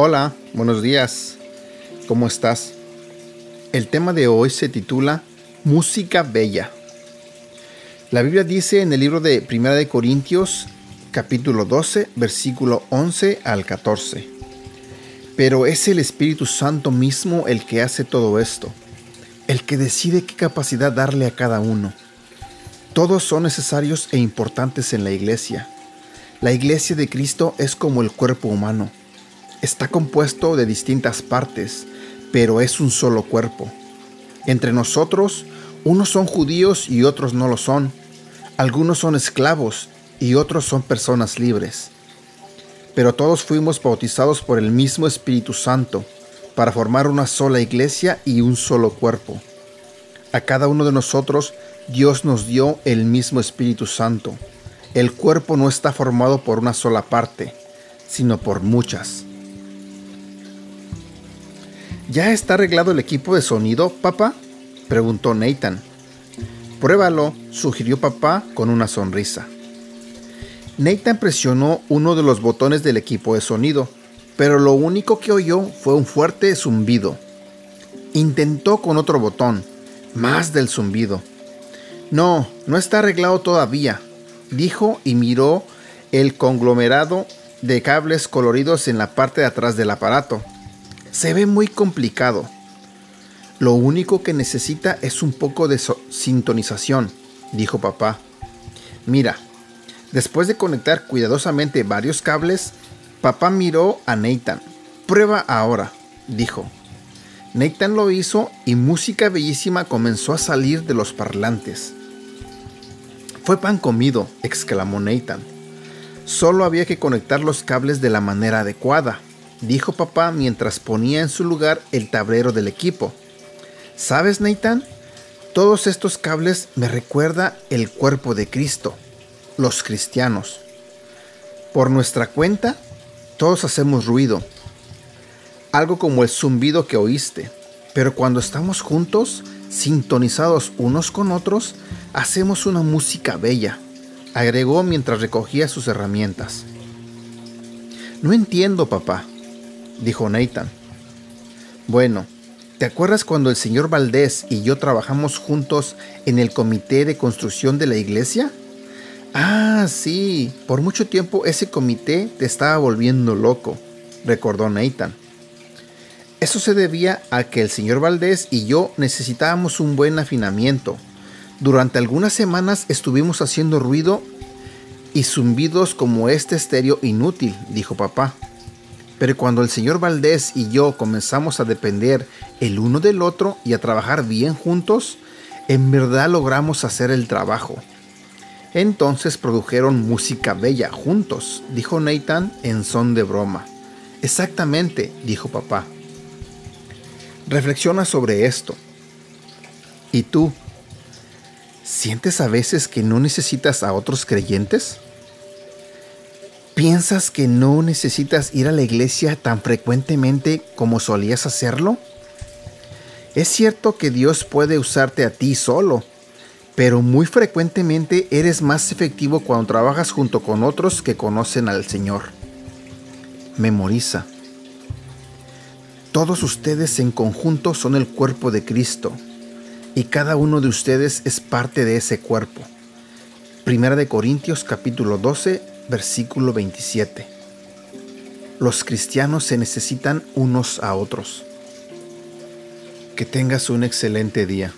Hola, buenos días. ¿Cómo estás? El tema de hoy se titula Música Bella. La Biblia dice en el libro de Primera de Corintios, capítulo 12, versículo 11 al 14. Pero es el Espíritu Santo mismo el que hace todo esto, el que decide qué capacidad darle a cada uno. Todos son necesarios e importantes en la iglesia. La iglesia de Cristo es como el cuerpo humano. Está compuesto de distintas partes, pero es un solo cuerpo. Entre nosotros, unos son judíos y otros no lo son. Algunos son esclavos y otros son personas libres. Pero todos fuimos bautizados por el mismo Espíritu Santo para formar una sola iglesia y un solo cuerpo. A cada uno de nosotros Dios nos dio el mismo Espíritu Santo. El cuerpo no está formado por una sola parte, sino por muchas. ¿Ya está arreglado el equipo de sonido, papá? preguntó Nathan. Pruébalo, sugirió papá con una sonrisa. Nathan presionó uno de los botones del equipo de sonido, pero lo único que oyó fue un fuerte zumbido. Intentó con otro botón, más del zumbido. No, no está arreglado todavía, dijo y miró el conglomerado de cables coloridos en la parte de atrás del aparato. Se ve muy complicado. Lo único que necesita es un poco de sintonización, dijo papá. Mira, después de conectar cuidadosamente varios cables, papá miró a Nathan. Prueba ahora, dijo. Nathan lo hizo y música bellísima comenzó a salir de los parlantes. Fue pan comido, exclamó Nathan. Solo había que conectar los cables de la manera adecuada dijo papá mientras ponía en su lugar el tablero del equipo. ¿Sabes, Nathan? Todos estos cables me recuerda el cuerpo de Cristo, los cristianos. Por nuestra cuenta, todos hacemos ruido, algo como el zumbido que oíste, pero cuando estamos juntos, sintonizados unos con otros, hacemos una música bella, agregó mientras recogía sus herramientas. No entiendo, papá, dijo Nathan. Bueno, ¿te acuerdas cuando el señor Valdés y yo trabajamos juntos en el comité de construcción de la iglesia? Ah, sí, por mucho tiempo ese comité te estaba volviendo loco, recordó Nathan. Eso se debía a que el señor Valdés y yo necesitábamos un buen afinamiento. Durante algunas semanas estuvimos haciendo ruido y zumbidos como este estéreo inútil, dijo papá. Pero cuando el señor Valdés y yo comenzamos a depender el uno del otro y a trabajar bien juntos, en verdad logramos hacer el trabajo. Entonces produjeron música bella juntos, dijo Nathan en son de broma. Exactamente, dijo papá. Reflexiona sobre esto. ¿Y tú? ¿Sientes a veces que no necesitas a otros creyentes? ¿Piensas que no necesitas ir a la iglesia tan frecuentemente como solías hacerlo? Es cierto que Dios puede usarte a ti solo, pero muy frecuentemente eres más efectivo cuando trabajas junto con otros que conocen al Señor. Memoriza. Todos ustedes en conjunto son el cuerpo de Cristo y cada uno de ustedes es parte de ese cuerpo. Primera de Corintios capítulo 12 versículo 27. Los cristianos se necesitan unos a otros. Que tengas un excelente día.